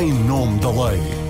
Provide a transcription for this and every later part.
em nome da lei.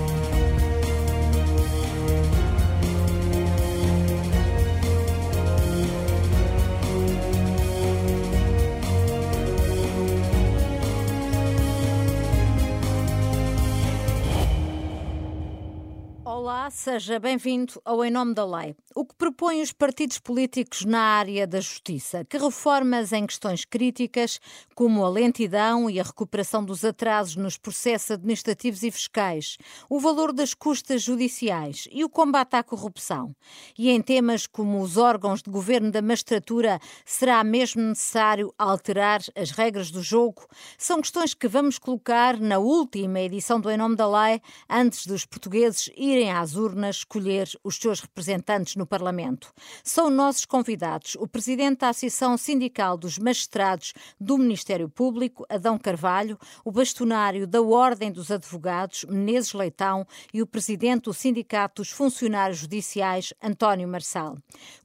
seja bem-vindo ao Em Nome da Lei. O que propõem os partidos políticos na área da justiça? Que reformas em questões críticas, como a lentidão e a recuperação dos atrasos nos processos administrativos e fiscais, o valor das custas judiciais e o combate à corrupção? E em temas como os órgãos de governo da magistratura, será mesmo necessário alterar as regras do jogo? São questões que vamos colocar na última edição do Em Nome da Lei, antes dos portugueses irem às urnas escolher os seus representantes no Parlamento. São nossos convidados o presidente da Associação Sindical dos Magistrados do Ministério Público, Adão Carvalho, o bastonário da Ordem dos Advogados, Menezes Leitão, e o presidente do Sindicato dos Funcionários Judiciais, António Marçal.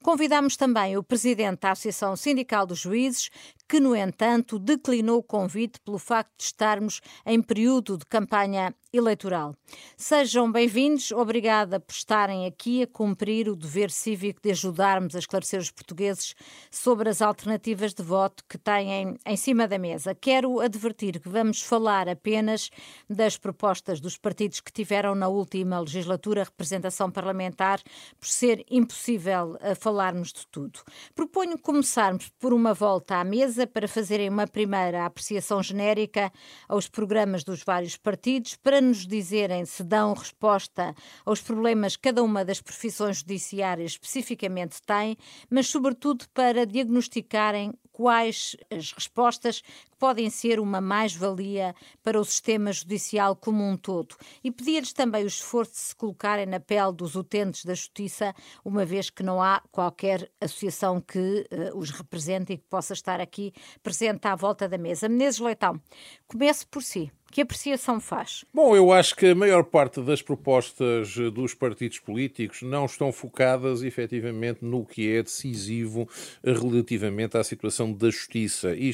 Convidamos também o presidente da Associação Sindical dos Juízes, que, no entanto, declinou o convite pelo facto de estarmos em período de campanha eleitoral. Sejam bem-vindos, obrigada por estarem aqui a cumprir o dever cívico de ajudarmos a esclarecer os portugueses sobre as alternativas de voto que têm em cima da mesa. Quero advertir que vamos falar apenas das propostas dos partidos que tiveram na última legislatura representação parlamentar, por ser impossível eh, falarmos de tudo. Proponho começarmos por uma volta à mesa para fazerem uma primeira apreciação genérica aos programas dos vários partidos, para nos dizerem se dão resposta aos problemas que cada uma das profissões judiciárias especificamente tem, mas, sobretudo, para diagnosticarem quais as respostas que podem ser uma mais-valia para o sistema judicial como um todo. E pedir-lhes também o esforço de se colocarem na pele dos utentes da justiça, uma vez que não há qualquer associação que uh, os represente e que possa estar aqui presente à volta da mesa. Menezes Leitão, comece por si. Que apreciação faz? Bom, eu acho que a maior parte das propostas dos partidos políticos não estão focadas efetivamente no que é decisivo relativamente à situação da justiça. E,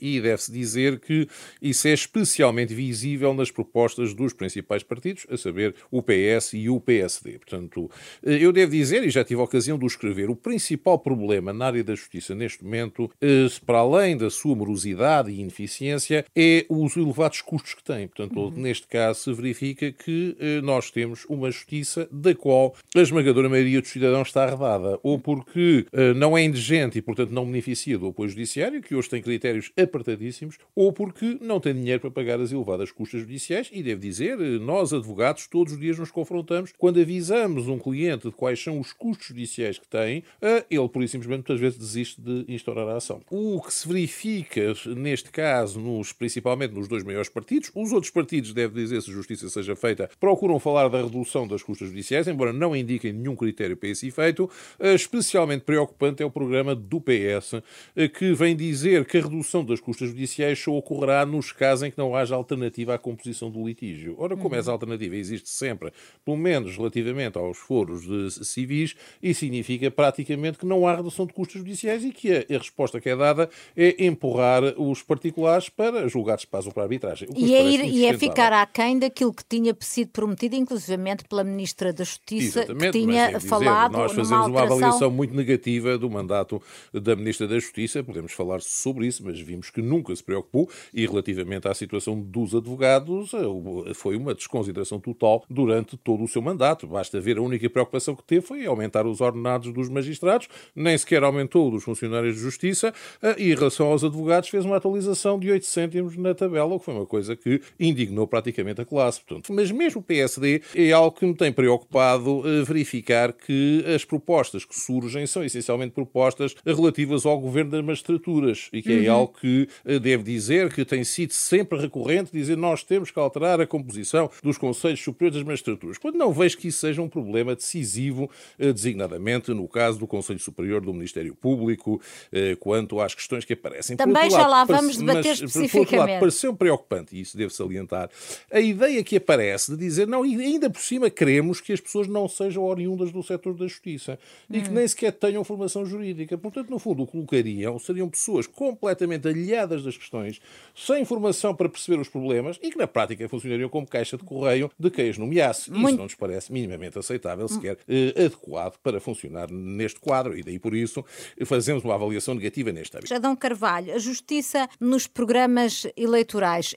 e deve-se dizer que isso é especialmente visível nas propostas dos principais partidos, a saber o PS e o PSD. Portanto, eu devo dizer, e já tive a ocasião de o escrever, o principal problema na área da justiça neste momento, eh, para além da sua morosidade e ineficiência, é os elevados custos que tem. Portanto, uhum. neste caso, se verifica que eh, nós temos uma justiça da qual a esmagadora maioria dos cidadãos está arredada, ou porque eh, não é indigente e, portanto, não beneficia do apoio judiciário, que hoje tem critérios apertadíssimos, ou porque não tem dinheiro para pagar as elevadas custas judiciais. E devo dizer, eh, nós, advogados, todos os dias nos confrontamos quando avisamos um cliente de quais são os custos judiciais que tem, eh, ele, por e simplesmente, muitas vezes desiste de instaurar a ação. O que se verifica, neste caso, nos, principalmente nos dois maiores partidos, partidos. Os outros partidos, deve dizer, se justiça seja feita, procuram falar da redução das custas judiciais, embora não indiquem nenhum critério para esse efeito. Eh, especialmente preocupante é o programa do PS, eh, que vem dizer que a redução das custas judiciais só ocorrerá nos casos em que não haja alternativa à composição do litígio. Ora, como uhum. essa alternativa existe sempre, pelo menos relativamente aos foros de civis, isso significa praticamente que não há redução de custos judiciais e que a, resposta que é dada é empurrar os particulares para julgados para a arbitragem. E e é, ir, e é ficar aquém daquilo que tinha sido prometido, inclusivamente pela Ministra da Justiça, Exatamente, que tinha dizer, falado. Nós fazemos uma avaliação muito negativa do mandato da Ministra da Justiça, podemos falar sobre isso, mas vimos que nunca se preocupou e relativamente à situação dos advogados, eh, foi uma desconsideração total durante todo o seu mandato. Basta ver a única preocupação que teve foi aumentar os ordenados dos magistrados, nem sequer aumentou dos funcionários de justiça eh, e em relação aos advogados fez uma atualização de 8 cêntimos na tabela, o que foi uma coisa que indignou praticamente a classe. Portanto, mas mesmo o PSD é algo que me tem preocupado eh, verificar que as propostas que surgem são essencialmente propostas relativas ao governo das magistraturas e que é uhum. é algo que eh, deve dizer que tem sido sempre recorrente, dizer nós temos que alterar a composição dos Conselhos Superiores das Magistraturas, quando não vejo que isso seja um problema decisivo, eh, designadamente no caso do Conselho Superior do Ministério Público, quanto às questões que aparecem. Também já lado, lá vamos debater mas, especificamente. Por outro lado, pareceu preocupante isso isso devo salientar, a ideia que aparece de dizer, não, ainda por cima queremos que as pessoas não sejam oriundas do setor da justiça hum. e que hum. nem sequer tenham formação jurídica. Portanto, no fundo, o colocariam seriam pessoas completamente aliadas das questões, sem formação para perceber os problemas e que na prática funcionariam como caixa de correio de quem as nomeasse. Muito... Isso não nos parece minimamente aceitável, sequer eh, adequado para funcionar neste quadro e daí por isso fazemos uma avaliação negativa neste âmbito. Jadão Carvalho, a Justiça nos programas eleitorais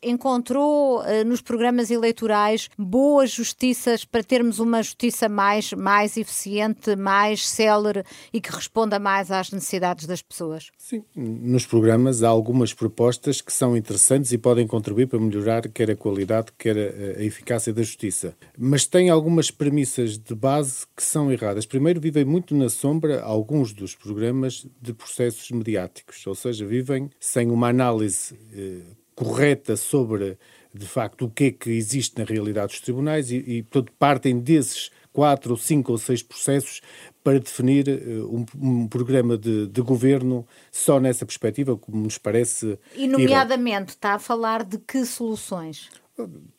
encontrou eh, nos programas eleitorais boas justiças para termos uma justiça mais, mais eficiente, mais célere e que responda mais às necessidades das pessoas? Sim, nos programas há algumas propostas que são interessantes e podem contribuir para melhorar quer a qualidade, quer a, eficácia da justiça. Mas tem algumas premissas de base que são erradas. Primeiro, vivem muito na sombra alguns dos programas de processos mediáticos, ou seja, vivem sem uma análise eh, correta sobre, de facto, o que é que existe na realidade dos tribunais e, e portanto, partem desses quatro, ou cinco ou seis processos para definir uh, um, um, programa de, de, governo só nessa perspectiva, como nos parece. E, nomeadamente, está a falar de que soluções?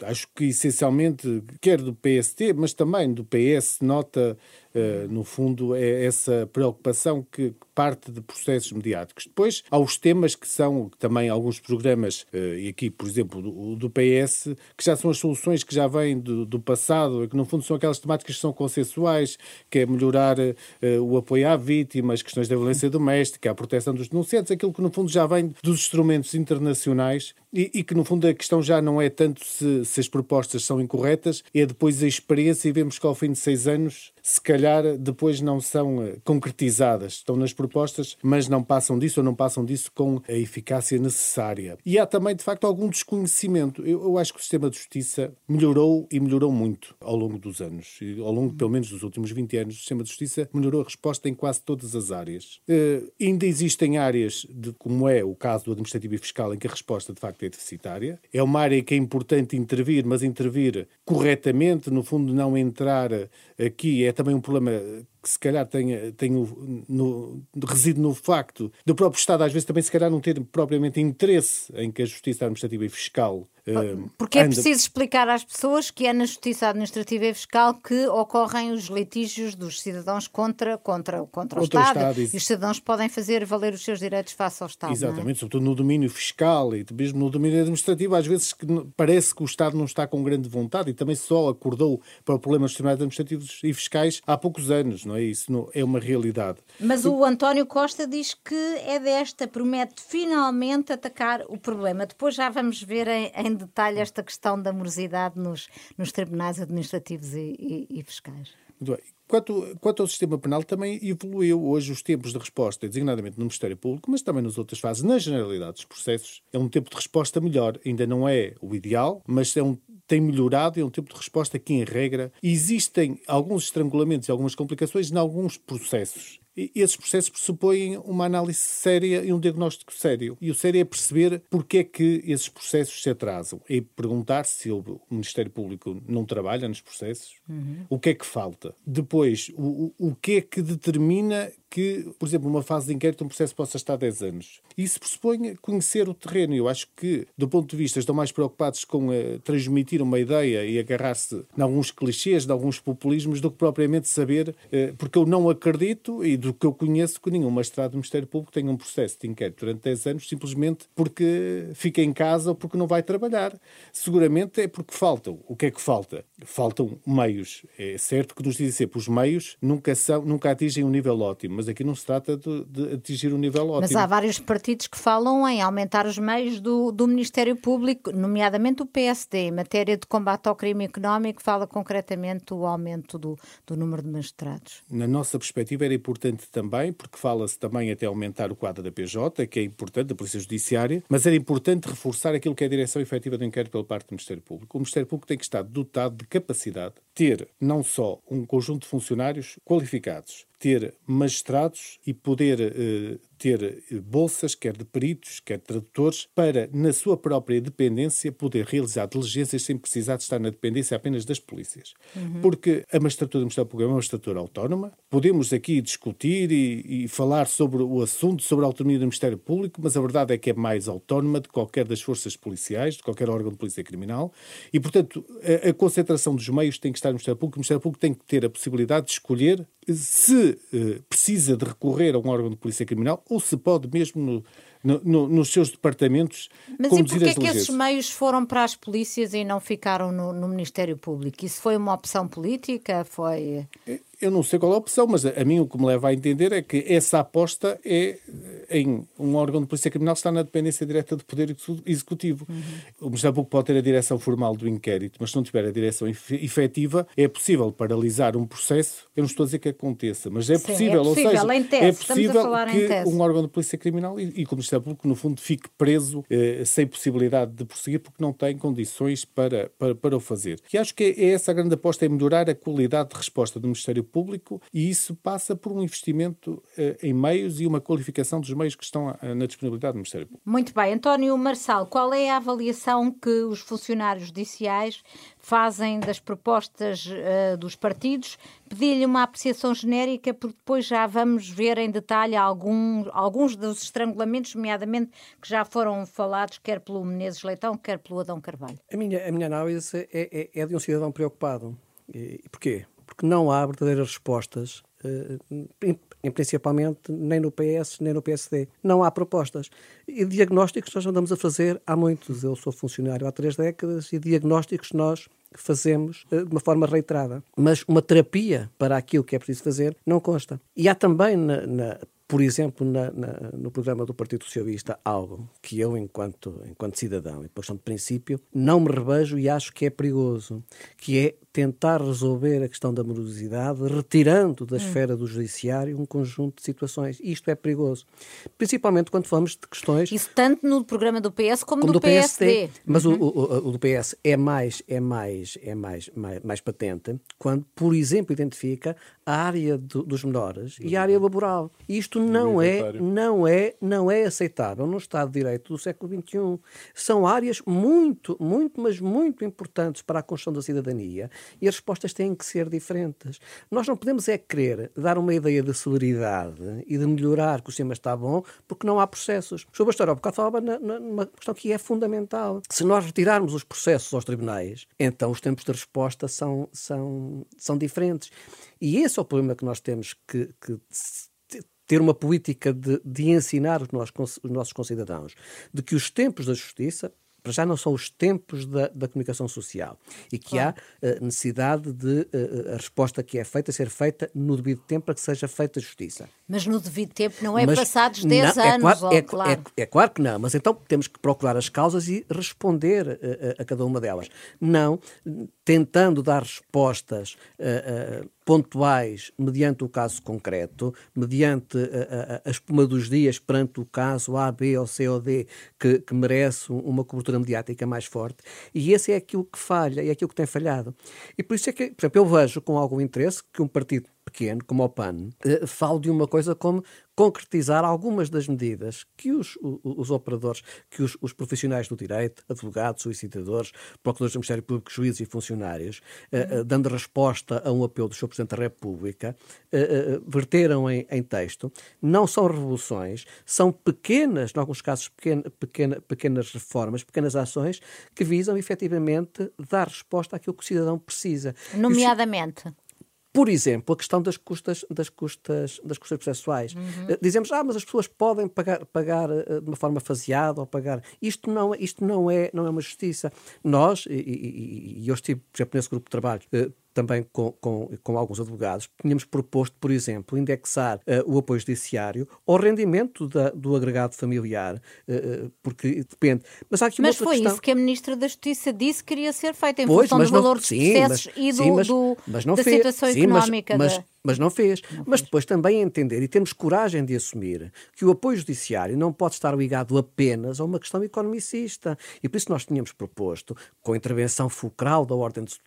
Acho que essencialmente, quer do PST, mas também do PS, nota uh, no fundo, é essa preocupação que parte de processos mediáticos. Depois, há os temas que são também alguns programas, uh, e aqui, por exemplo, do, do, PS, que já são as soluções que já vêm do, do passado, e que no fundo são aquelas temáticas que são consensuais, que é melhorar uh, o apoio à vítima, as questões da violência doméstica, a proteção dos denunciantes, aquilo que no fundo já vem dos instrumentos internacionais e, e que no fundo a questão já não é tanto se, se as propostas são incorretas, é depois a experiência e vemos que ao fim de seis anos se calhar depois não são eh, concretizadas. Estão nas propostas, mas não passam disso ou não passam disso com a eficácia necessária. E há também, de facto, algum desconhecimento. Eu, eu acho que o sistema de justiça melhorou e melhorou muito ao longo dos anos. E ao longo, pelo menos, dos últimos 20 anos, o sistema de justiça melhorou a resposta em quase todas as áreas. Uh, ainda existem áreas, de, como é o caso do administrativo e fiscal, em que a resposta, de facto, é deficitária. É uma área que é importante intervir, mas intervir corretamente, no fundo, não entrar aqui é também um problema que se calhar tem, tem no, reside no facto do próprio Estado às vezes também se calhar não ter propriamente interesse em que a justiça administrativa e fiscal porque é preciso explicar às pessoas que é na Justiça Administrativa e Fiscal que ocorrem os litígios dos cidadãos contra, contra, contra o Estado. Estado. E os cidadãos podem fazer valer os seus direitos face ao Estado. É? Exatamente, é? sobretudo no domínio fiscal e mesmo no domínio administrativo. Às vezes parece que o Estado não está com grande vontade e também só acordou para o problema dos tribunais administrativos e fiscais há poucos anos, não é? Isso não, é uma realidade. Mas o António Costa diz que é desta, promete finalmente atacar o problema. Depois já vamos ver em, em detalhe esta questão da morosidade nos, nos tribunais administrativos e, e, e fiscais. Muito bem. Quanto, quanto, ao sistema penal, também evoluiu hoje os tempos de resposta, designadamente no Ministério Público, mas também nas outras fases, na generalidade dos processos. É um tempo de resposta melhor. Ainda não é o ideal, mas é um, tem melhorado, é um tempo de resposta que, em regra, existem alguns estrangulamentos e algumas complicações em alguns processos esses processos pressupõem uma análise séria e um diagnóstico sério. E o sério é perceber porque é que esses processos se atrasam. É perguntar se o Ministério Público não trabalha nos processos, uhum. o que é que falta. Depois, o, o que é que determina que, por exemplo, uma fase de inquérito, um processo possa estar 10 anos. Isso pressupõe conhecer o terreno. Eu acho que, do ponto de vista, estão mais preocupados com uh, transmitir uma ideia e agarrar-se em alguns clichês, de alguns populismos, do que propriamente saber, uh, porque eu não acredito, e do que eu conheço, que nenhum magistrado do Ministério Público tenha um processo de inquérito durante 10 anos simplesmente porque fica em casa ou porque não vai trabalhar. Seguramente é porque faltam. O que é que falta? Faltam meios. É certo que nos dizem sempre, os meios nunca, são, nunca atingem um nível ótimo mas aqui não se trata de, de, atingir um nível ótimo. Mas há vários partidos que falam em aumentar os meios do, do Ministério Público, nomeadamente o PSD, em matéria de combate ao crime económico, fala concretamente o aumento do, do número de magistrados. Na nossa perspectiva era importante também, porque fala-se também até aumentar o quadro da PJ, que é importante, da Polícia Judiciária, mas era importante reforçar aquilo que é a direção efetiva do inquérito pela parte do Ministério Público. O Ministério Público tem que estar dotado de capacidade, ter não só um conjunto de funcionários qualificados, ter magistrados e poder eh, ter bolsas, quer de peritos, quer de tradutores, para, na sua própria dependência, poder realizar diligências sem precisar de estar na dependência apenas das polícias. Uhum. Porque a magistratura do Ministério Público é uma magistratura autónoma, podemos aqui discutir e, e falar sobre o assunto, sobre a autonomia do Ministério Público, mas a verdade é que é mais autónoma de qualquer das forças policiais, de qualquer órgão de polícia criminal, e, portanto, a, a concentração dos meios tem que estar no Ministério Público. O Ministério Público tem que ter a possibilidade de escolher se eh, precisa de recorrer a um órgão de polícia criminal ou se pode mesmo no, no, no, nos seus departamentos Mas conduzir e porquê é que esses meios foram para as polícias e não ficaram no, no Ministério Público? Isso foi uma opção política? Foi... É, eu não sei qual é a opção, mas a mim o que me leva a entender é que essa aposta é em um órgão de polícia criminal que está na dependência direta do Poder Executivo. Uhum. O Ministério Público pode ter a direção formal do inquérito, mas se não tiver a direção efetiva, é possível paralisar um processo. Eu não estou a dizer que aconteça, mas é Sim, possível. É possível, ou seja, tese, é possível que um órgão de polícia criminal e, e que o Ministério Público, no fundo, fique preso eh, sem possibilidade de prosseguir porque não tem condições para, para, para o fazer. E acho que é essa a grande aposta, é melhorar a qualidade de resposta do Ministério Público e isso passa por um investimento eh, em meios e uma qualificação dos meios que estão eh, na disponibilidade do Ministério Público. Muito bem. António Marçal, qual é a avaliação que os funcionários judiciais fazem das propostas uh, dos partidos? Pedi-lhe uma apreciação genérica, porque depois já vamos ver em detalhe algum, alguns dos estrangulamentos, nomeadamente, que já foram falados, quer pelo Menezes Leitão, quer pelo Adão Carvalho. A minha, a minha análise é, é, é de um cidadão preocupado. E, e porquê? Porque não há verdadeiras respostas em, principalmente nem no PS nem no PSD. Não há propostas. E diagnósticos nós andamos a fazer há muitos. Eu sou funcionário há três décadas e diagnósticos nós fazemos uh, de uma forma reiterada. Mas uma terapia para aquilo que é preciso fazer não consta. E há também na, na por exemplo, na, na, no programa do Partido Socialista, algo que eu, enquanto, enquanto cidadão e por questão de princípio, não me revejo e acho que é perigoso, que é tentar resolver a questão da morosidade, retirando da hum. esfera do judiciário um conjunto de situações. Isto é perigoso. Principalmente quando falamos de questões... Isso tanto no programa do PS como, como do, do PSD. PSD. Mas uhum. o, o, o, do PS é mais, é mais, é mais, mais, mais patente quando, por exemplo, identifica a área do, dos menores uhum. e a área laboral. Isto não é, não, é, não é aceitável no Estado de Direito do século XXI. São áreas muito, muito, mas muito importantes para a construção da cidadania e as respostas têm que ser diferentes. Nós não podemos é querer dar uma ideia de celeridade e de melhorar que o sistema está bom porque não há processos. Bastor, há bocado falava numa questão que é fundamental. Se nós retirarmos os processos aos tribunais, então os tempos de resposta são, são, são diferentes. E esse é o problema que nós temos que, que ter uma política de, de ensinar os nossos, os nossos concidadãos de que os tempos da justiça para já não são os tempos da, da comunicação social e que claro. há uh, necessidade de uh, a resposta que é feita ser feita no devido tempo para que seja feita justiça. Mas no devido tempo não é mas passados 10 não, é anos. Claro, é, claro. É, é, claro que não, mas então temos que procurar as causas e responder uh, a cada uma delas. Não tentando dar respostas pontuais mediante o caso concreto, mediante a, a, a, espuma dos dias perante o caso A, B ou C ou D que, que merece uma cobertura mediática mais forte. E esse é aquilo que falha, é aquilo que tem falhado. E por isso é que, por exemplo, eu vejo com algum interesse que um partido pequeno, como o PAN, eh, falo de uma coisa como concretizar algumas das medidas que os, os, os operadores, que os, os, profissionais do direito, advogados, solicitadores, procuradores do Ministério Público, juízes e funcionários, eh, eh, dando resposta a um apelo do Sr. Presidente da República, verteram em, em, texto, não são revoluções, são pequenas, em alguns casos, pequena, pequena, pequenas reformas, pequenas ações que visam efetivamente dar resposta àquilo que o cidadão precisa. Nomeadamente. Por exemplo, a questão das custas, das custas, das custas processuais. Uhum. Eh, dizemos, ah, mas as pessoas podem pagar, pagar eh, de uma forma faseada ou pagar. Isto não, isto não, é, não é uma justiça. Nós, e, e, e eu estive, por exemplo, nesse grupo de trabalho, eh, também com, com, com, alguns advogados, tínhamos proposto, por exemplo, indexar uh, o apoio judiciário ao rendimento da, do agregado familiar, uh, porque depende. Mas, há aqui mas foi questão... isso que a Ministra da Justiça disse que queria ser feito, em pois, função do valor dos processos mas, e do, sim, mas, do, mas da fez, situação sim, económica. Mas, da Mas não fez. Não mas depois também entender e temos coragem de assumir que o apoio judiciário não pode estar ligado apenas a uma questão economicista. E por isso nós tínhamos proposto, com a intervenção fulcral da Ordem dos,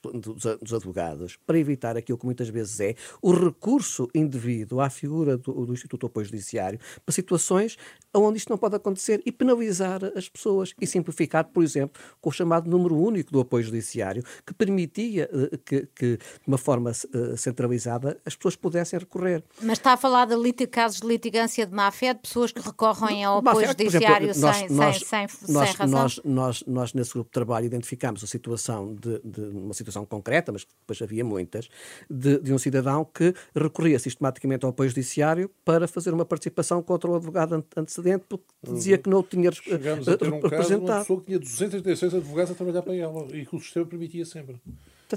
dos Advogados, para evitar aquilo que muitas vezes é o recurso indevido à figura do, do Instituto de Apoio Judiciário para situações onde isto não pode acontecer e penalizar as pessoas e simplificar, por exemplo, com o chamado número único do apoio judiciário, que permitia uh, que, que, de uma forma uh, centralizada, as pessoas pudessem recorrer. Mas está a falar de casos de litigância de má-fé, de pessoas que recorrem ao apoio judiciário nós, sem, nós, sem, sem, nós, sem razão? Nós, nós, nós, nesse grupo de trabalho, identificámos a situação de, de uma situação concreta, mas depois havia muitas, de, de um cidadão que recorria sistematicamente ao apoio judiciário para fazer uma participação contra o advogado antecedente, porque dizia que não o tinha Chegámos a ter um caso de uma pessoa que tinha 236 advogados a trabalhar para ela e que o sistema permitia sempre.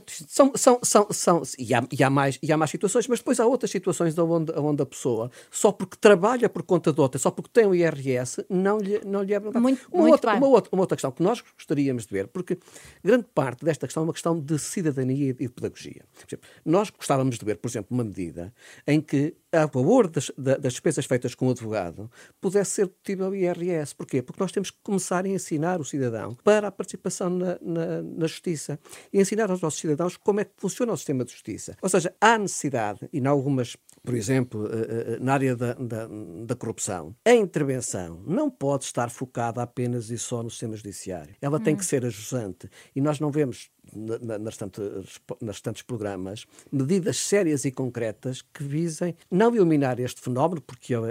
São, são, são, são, e, há, e, há mais, e há mais situações, mas depois há outras situações onde, onde a pessoa, só porque trabalha por conta de outra, só porque tem o IRS, não lhe, não lhe é verdade. Muito, uma, muito outra, uma, outra, uma outra questão que nós gostaríamos de ver, porque grande parte desta questão é uma questão de cidadania e de pedagogia. Exemplo, nós gostávamos de ver, por exemplo, uma medida em que a favor das, das despesas feitas com o advogado pudesse ser dedutível o IRS. Porquê? Porque nós temos que começar a ensinar o cidadão para a participação na, na, na justiça e ensinar aos nossos cidadãos como é que funciona o sistema de justiça. Ou seja, há necessidade, e em algumas por exemplo, eh, eh, na área da, da, da, corrupção, a intervenção não pode estar focada apenas e só no sistema judiciário. Ela hum. tem que ser ajusante. E nós não vemos nas restantes, nas restantes programas medidas sérias e concretas que visem não eliminar este fenómeno, porque é, é,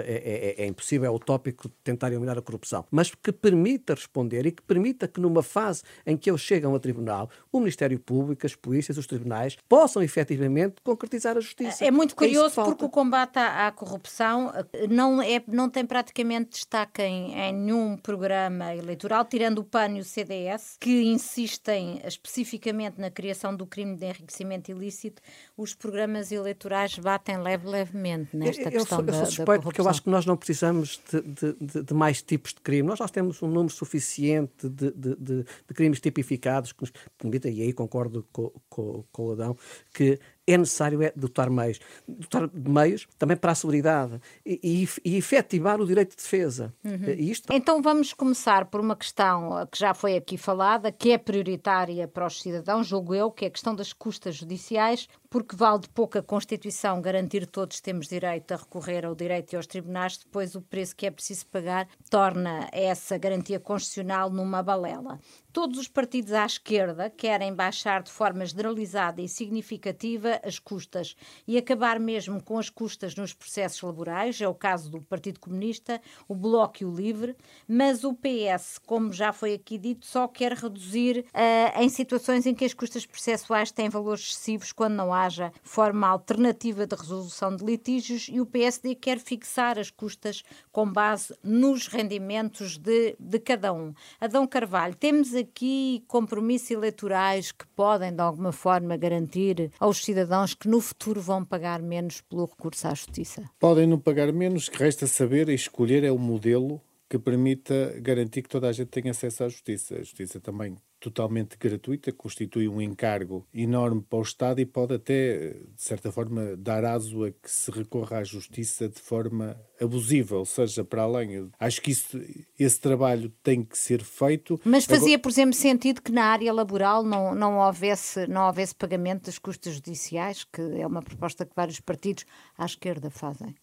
é, é impossível, é utópico tentar eliminar a corrupção, mas que permita responder e que permita que numa fase em que eles chegam ao tribunal, o Ministério Público, as polícias, os tribunais possam efetivamente concretizar a justiça. É muito é curioso é porque o combate à, à, corrupção eh, não, é, não tem praticamente destaque em, em nenhum programa eleitoral, tirando o PAN e o CDS, que insistem especificamente na criação do crime de enriquecimento ilícito, os programas eleitorais batem leve, levemente nesta eu, questão eu, eu sou suspeito porque eu acho que nós não precisamos de, de, de, mais tipos de crime. Nós já temos um número suficiente de, de crimes tipificados que nos permitem, e aí concordo com, com, com o Adão, que é necessário é dotar meios. Dotar de meios também para a seguridade e, e, e efetivar o direito de defesa. Uhum. Isto... Então vamos começar por uma questão que já foi aqui falada, que é prioritária para os cidadãos, julgo eu, que é a questão das custas judiciais, porque vale de pouco a Constituição garantir todos temos direito a recorrer ao direito e aos tribunais, depois o preço que é preciso pagar torna essa garantia constitucional numa balela. Todos os partidos à esquerda querem baixar de forma generalizada e significativa as custas e acabar mesmo com as custas nos processos laborais, é o caso do Partido Comunista, o Bloco e o Livre, mas o PS, como já foi aqui dito, só quer reduzir uh, em situações em que as custas processuais têm valores excessivos quando não haja forma alternativa de resolução de litígios e o PSD quer fixar as custas com base nos rendimentos de, de cada um. Adão Carvalho, temos aqui compromissos eleitorais que podem, de alguma forma, garantir aos cidadãos que no futuro vão pagar menos pelo recurso à justiça? Podem não pagar menos, que resta saber e escolher é o modelo que permita garantir que toda a gente tenha acesso à justiça. A justiça também totalmente gratuita, constitui um encargo enorme para o Estado e pode até, de certa forma, dar aso a que se recorra à justiça de forma abusiva, ou seja, para além. Acho que isso, esse trabalho tem que ser feito. Mas fazia, por exemplo, sentido que na área laboral não, não, houvesse, não houvesse pagamento das custas judiciais, que é uma proposta que vários partidos à esquerda fazem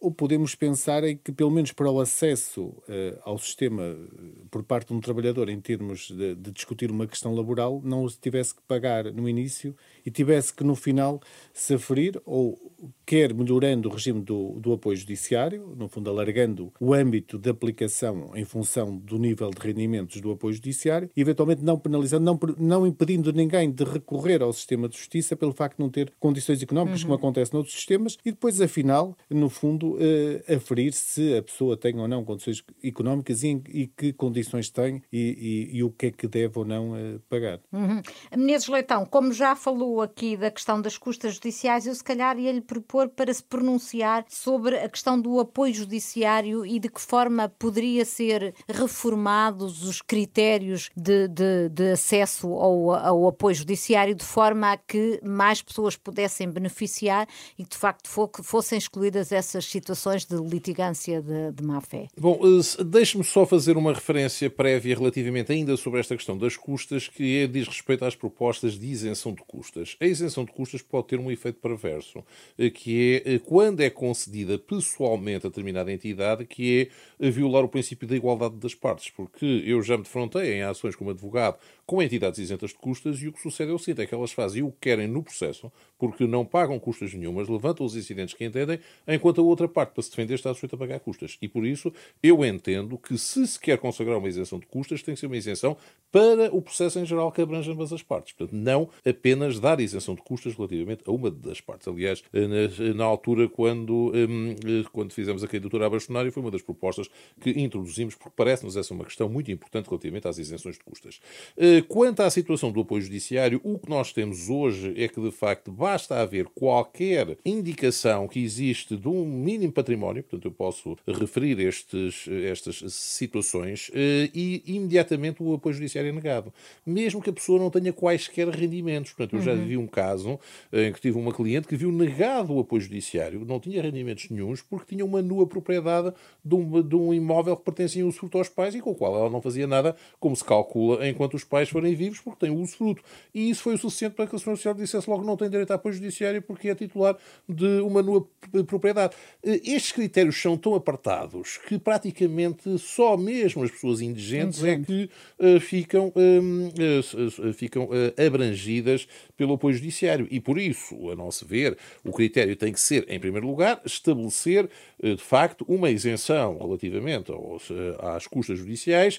ou podemos pensar em que, pelo menos para o acesso uh, ao sistema eh, por parte de um trabalhador, em termos de, de, discutir uma questão laboral, não se tivesse que pagar no início e tivesse que, no final, se aferir, ou quer melhorando o regime do, do apoio judiciário, no fundo, alargando o âmbito de aplicação em função do nível de rendimentos do apoio judiciário, e eventualmente não penalizando, não, não impedindo ninguém de recorrer ao sistema de justiça pelo facto de não ter condições económicas, uhum. como acontece noutros sistemas, e depois, afinal, no fundo, uh, aferir se a pessoa tem ou não condições económicas e, e que condições tem e, e, e, o que é que deve ou não uh, pagar. Uhum. Menezes Leitão, como já falou aqui da questão das custas judiciais, eu se calhar ia-lhe propor para se pronunciar sobre a questão do apoio judiciário e de que forma poderia ser reformados os critérios de, de, de acesso ao, ao apoio judiciário de forma a que mais pessoas pudessem beneficiar e de facto fossem excluídas essas situações de litigância de, de má-fé. Bom, eh, deixe-me só fazer uma referência prévia relativamente ainda sobre esta questão das custas, que é, diz respeito às propostas de isenção de custas. A isenção de custas pode ter um efeito perverso, eh, que é eh, quando é concedida pessoalmente a determinada entidade, que é violar o princípio da igualdade das partes, porque eu já me defrontei em ações como advogado com entidades isentas de custas e o que sucede é o seguinte, é que elas fazem o que querem no processo, porque não pagam custas nenhumas, levantam os incidentes que entendem, enquanto a outra parte, para se defender, está sujeita a pagar custas. E por isso, eu entendo que se se quer consagrar uma isenção de custas, tem que ser uma isenção para o processo em geral que abrange ambas as partes. Portanto, não apenas dar isenção de custas relativamente a uma das partes. Aliás, na, na altura, quando, hum, quando fizemos a candidatura à bastonária, foi uma das propostas que introduzimos, porque parece-nos essa uma questão muito importante relativamente às isenções de custas. Eh, Quanto à situação do apoio judiciário, o que nós temos hoje é que, de facto, basta haver qualquer indicação que existe de um mínimo património, portanto, eu posso referir estes, estas situações, eh, e imediatamente o apoio judiciário é negado, mesmo que a pessoa não tenha quaisquer rendimentos. Portanto, eu já. Vi um caso eh, em que tive uma cliente que viu negado o apoio judiciário, não tinha rendimentos nenhums, porque tinha uma nua propriedade de um, de um imóvel que pertencia em usufruto aos pais e com o qual ela não fazia nada, como se calcula, enquanto os pais forem vivos porque têm o usufruto. E isso foi o suficiente para que a Sra. Social dissesse logo que não tem direito a apoio judiciário porque é titular de uma nua propriedade. Eh, estes critérios são tão apartados que praticamente só mesmo as pessoas indigentes é que uh, ficam, uh, ficam uh, abrangidas pelo apoio judiciário. E por isso, a nosso ver, o critério tem que ser, em primeiro lugar, estabelecer de facto uma isenção relativamente aos, às custas judiciais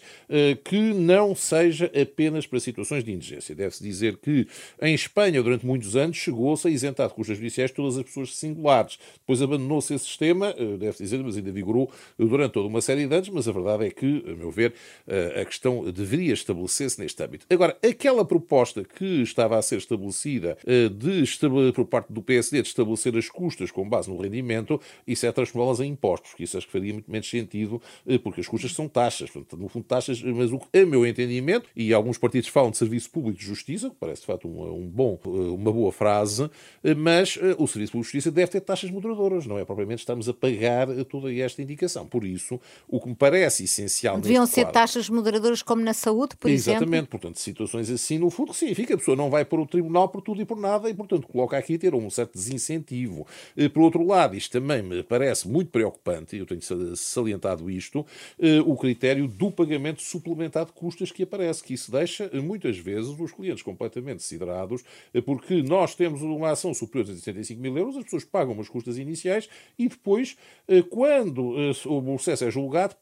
que não seja apenas para situações de indigência. Deve-se dizer que em Espanha, durante muitos anos, chegou-se a isentar de custas judiciais todas as pessoas singulares. Depois abandonou-se esse sistema, eh, deve-se dizer, mas ainda vigorou durante toda uma série de anos, mas a verdade é que, a meu ver, eh, a questão deveria estabelecer-se neste âmbito. Agora, aquela proposta que estava a ser estabelecida eh, de, por parte do PSD de estabelecer as custas com base no rendimento, isso é transformá-las em impostos, que isso acho que faria muito menos sentido, porque as custas são taxas, portanto, no fundo taxas, mas o, a meu entendimento, e alguns partidos falam de serviço público de justiça, que parece de facto um, um bom, uma boa frase, mas eh, o serviço público de justiça deve ter taxas moderadoras, não é propriamente estamos a pagar toda esta indicação. Por isso, o que me parece essencial. Deviam ser quadro, taxas moderadoras como na saúde, por exatamente, exemplo? Exatamente, portanto, situações assim, no fundo, significa que a pessoa não vai para o tribunal por tudo e por nada e, portanto, coloca aqui ter um certo desincentivo. Eh, por outro lado, isto também me parece muito preocupante, eu tenho salientado isto, eh, o critério do pagamento suplementado de custas que aparece, que isso deixa muitas vezes os clientes completamente siderados, eh, porque nós temos uma ação superior a 65 mil euros, as pessoas pagam umas custas iniciais e depois, eh, quando eh, o processo é julgado,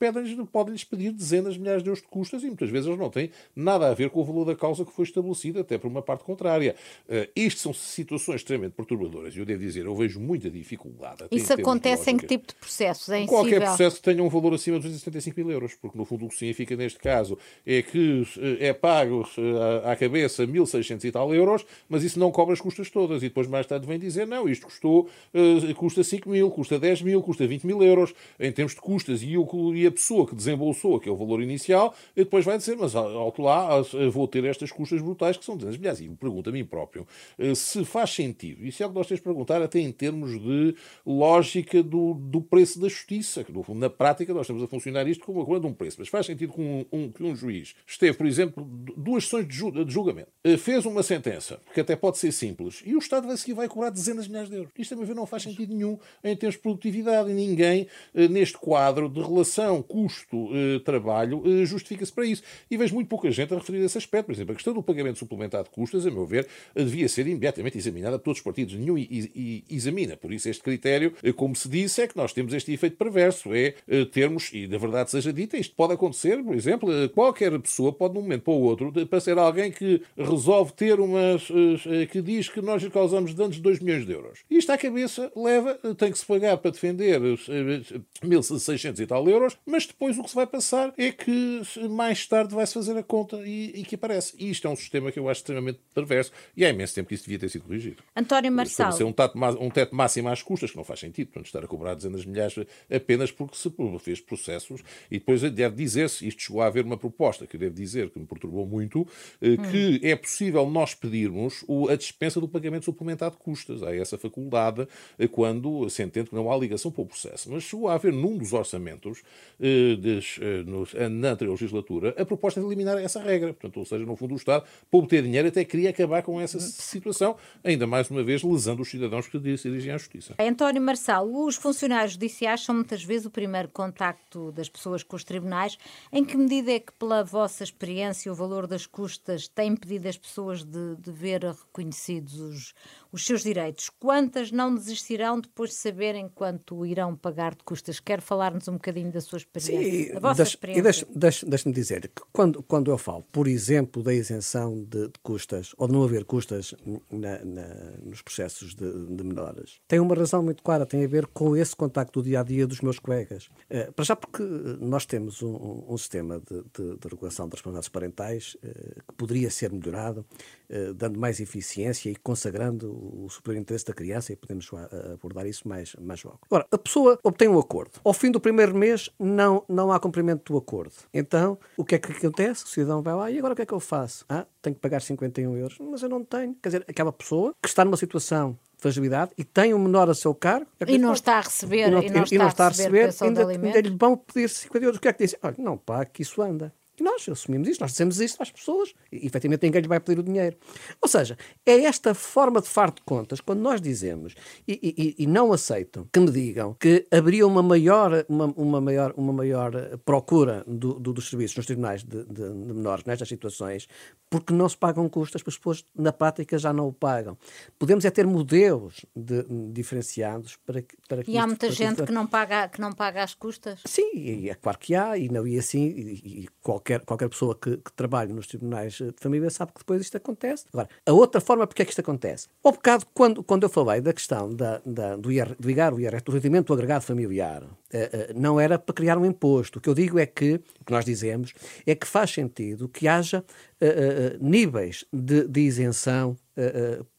podem-lhes pedir dezenas de milhares de euros de custas e muitas vezes não têm nada a ver com o valor da causa que foi estabelecida, até por uma parte contrária. Isto são situações extremamente perturbadoras e eu devo dizer, eu vejo muita dificuldade. Isso acontece em que tipo de processos? É Qualquer processo que tenha um valor acima de 275 mil euros, porque no fundo o que significa neste caso é que é pago à cabeça 1.600 e tal euros, mas isso não cobre as custas todas. E depois mais tarde vem dizer, não, isto custou, uh, custa 5 mil, custa 10 mil, custa 20 mil euros em termos de custas. E, o, e a pessoa que desembolsou aquele valor inicial, e depois vai dizer, mas alto lá, vou ter estas custas brutais que são dezenas de milhares. E me pergunto a mim próprio uh, se faz sentido. Isso é o que nós temos de perguntar, até em termos de lógica do, do preço da justiça. Que, no fundo, na prática, nós estamos a funcionar isto como uma coisa de um preço. Mas faz sentido que um, um, que um juiz esteve, por exemplo, duas sessões de julgamento, eh, fez uma sentença, que até pode ser simples, e o Estado vai seguir vai cobrar dezenas de milhares de euros. Isto, a meu ver, não faz sentido nenhum em termos de produtividade. E ninguém, eh, neste quadro de relação custo-trabalho, eh, justifica-se para isso. E vejo muito pouca gente a referir a esse aspecto. Por exemplo, a questão do pagamento suplementado de custas, a meu ver, devia ser imediatamente examinada por todos os partidos. Nenhum examina. Por isso, este critério, como se disse, é que nós temos este efeito perverso. É termos, e da verdade seja dita, isto pode acontecer, por exemplo, qualquer pessoa pode, de um momento para o outro, para ser alguém que resolve ter umas. Eh, que diz que nós lhe causamos danos de 2 milhões de euros. Isto à cabeça leva, tem que se pagar para defender 1.600 e tal euros, mas depois o que se vai passar é que mais tarde vai-se fazer a conta e, e que aparece. E isto é um sistema que eu acho extremamente perverso e há imenso tempo que isso devia ter sido corrigido. António Marçal. ser um teto, um teto máximo às custas, que não faz sentido, portanto, estar a cobrar dezenas de milhares apenas porque se fez processos e depois deve dizer-se, isto chegou a haver uma proposta que eu devo dizer que me perturbou muito, eh, que hum. é possível nós pedirmos a dispensa do pagamento suplementar de custas. Há essa faculdade eh, quando se entende que não há ligação para o processo. Mas chegou a haver num dos orçamentos eh, na anterior legislatura a proposta de eliminar essa regra. Portanto, ou seja, no fundo, o Estado, para obter dinheiro, até queria acabar com essa situação, ainda mais uma vez lesando os cidadãos que se dirigem à Justiça. António Marçal, os funcionários judiciais são muitas vezes o primeiro contacto das pessoas com os tribunais. Em que medida é que, pela vossa experiência, o valor das custas tem impedido as pessoas de, de ver reconhecidos os, os seus direitos? Quantas não desistirão depois de saberem quanto irão pagar de custas? Quer falar-nos um bocadinho da sua experiência? Sim, da vossa deixe, experiência? E deixe-me deixe, dizer que quando, quando eu falo, por exemplo, da isenção de, de custas, ou de não haver custas na, na, nos processos de, de, menores, tem uma razão muito clara, tem a ver com esse contacto do dia a dia dos meus colegas. Uh, para já, porque nós temos um, um sistema de, de, regulação das responsabilidades parentais uh, que poderia ser melhorado, uh, dando mais eficiência e consagrando o superior interesse da criança, e podemos abordar isso mais, mais logo. Agora, a pessoa obtém um acordo. Ao fim do primeiro mês, não, não há cumprimento do acordo. Então, o que é que acontece? O cidadão vai lá e agora o que é que eu faço? Ah, tenho que pagar 51 euros, mas eu não tenho. Quer dizer, aquela pessoa que está numa situação de fragilidade e tem um menor a seu cargo. É e não está a receber, e não, e não, está, e não está, a receber, receber ainda, ainda lhe vão pedir 50 euros. O que é que dizem? Olha, não, pá, que isso anda. E nós assumimos isso, nós dizemos isso às pessoas e efetivamente ninguém lhe vai pedir o dinheiro. Ou seja, é esta forma de fardo de contas, quando nós dizemos e, e, e não aceitam que me digam que haveria uma maior, uma, uma maior, uma maior procura do, do, dos serviços nos tribunais de, de, de, menores nestas situações, porque não se pagam custas, as pessoas na prática já não o pagam. Podemos é ter modelos de, diferenciados para que. Para que e isto, há muita gente que não, paga, que não paga as custas? Sim, é claro que há, e, não, e assim, e, e qualquer qualquer, pessoa que, que trabalhe nos tribunais de família sabe que depois isto acontece. Agora, a outra forma, porque é que isto acontece? Ao bocado, quando, quando eu falei da questão da, da, do, IR, do ligar o IRS, do rendimento agregado familiar, uh, uh, não era para criar um imposto. O que eu digo é que, o que nós dizemos, é que faz sentido que haja níveis de, de isenção eh, eh,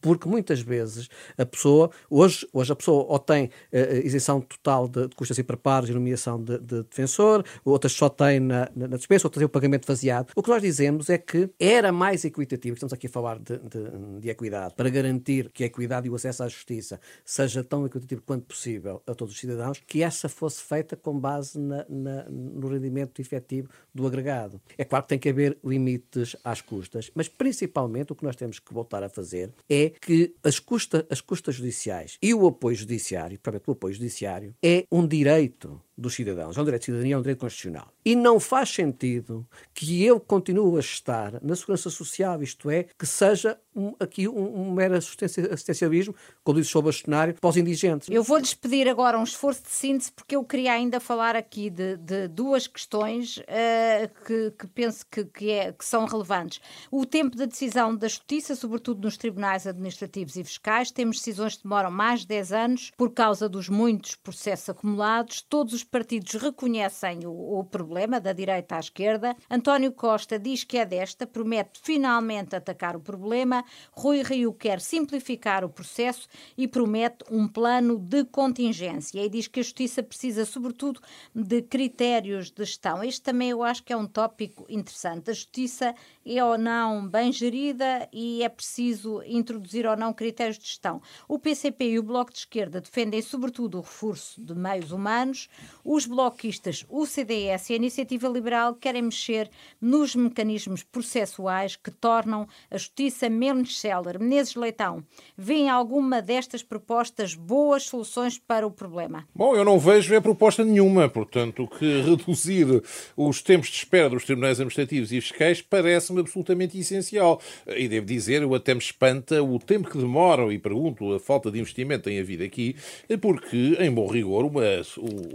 porque muitas vezes a pessoa, hoje, hoje a pessoa ou tem eh, isenção total de, de custas e preparos e nomeação de, de, defensor, outras só têm na, na, outras têm o pagamento faseado. O que nós dizemos é que era mais equitativo, estamos aqui a falar de, de, de equidade, para garantir que a equidade e o acesso à justiça seja tão equitativo quanto possível a todos os cidadãos, que essa fosse feita com base na, na, no rendimento efetivo do agregado. É claro que tem que haver limites às custas, mas principalmente o que nós temos que voltar a fazer fazer é que as, custa, as custas judiciais e o apoio judiciário, propriamente o apoio judiciário, é um direito dos cidadãos. É um direito de cidadania, é um direito constitucional. E não faz sentido que eu continue a estar na segurança social, isto é, que seja um, aqui um, um mero assistencialismo, como disse o bastonário, para os indigentes. Eu vou-lhes pedir agora um esforço de síntese, porque eu queria ainda falar aqui de, de duas questões uh, que, que, penso que, que, é, que são relevantes. O tempo da decisão da justiça, sobretudo nos tribunais administrativos e fiscais, temos decisões que demoram mais de 10 anos por causa dos muitos processos acumulados. Todos os partidos reconhecem o, o, problema, da direita à esquerda. António Costa diz que é desta, promete finalmente atacar o problema. Rui Rio quer simplificar o processo e promete um plano de contingência. E diz que a justiça precisa, sobretudo, de critérios de gestão. Este também eu acho que é um tópico interessante. A justiça é ou não bem gerida e é preciso introduzir ou não critérios de gestão. O PCP e o Bloco de Esquerda defendem, sobretudo, o reforço de meios humanos. Os bloquistas, o CDS e a Iniciativa Liberal querem mexer nos mecanismos processuais que tornam a justiça menos célere. Menezes Leitão, vêem alguma destas propostas boas soluções para o problema? Bom, eu não vejo a proposta nenhuma. Portanto, que reduzir os tempos de espera dos tribunais administrativos e fiscais parece-me absolutamente essencial. E devo dizer, eu até me espanta o tempo que demoram, e pergunto, a falta de investimento tem havido aqui, porque, em bom rigor, uma,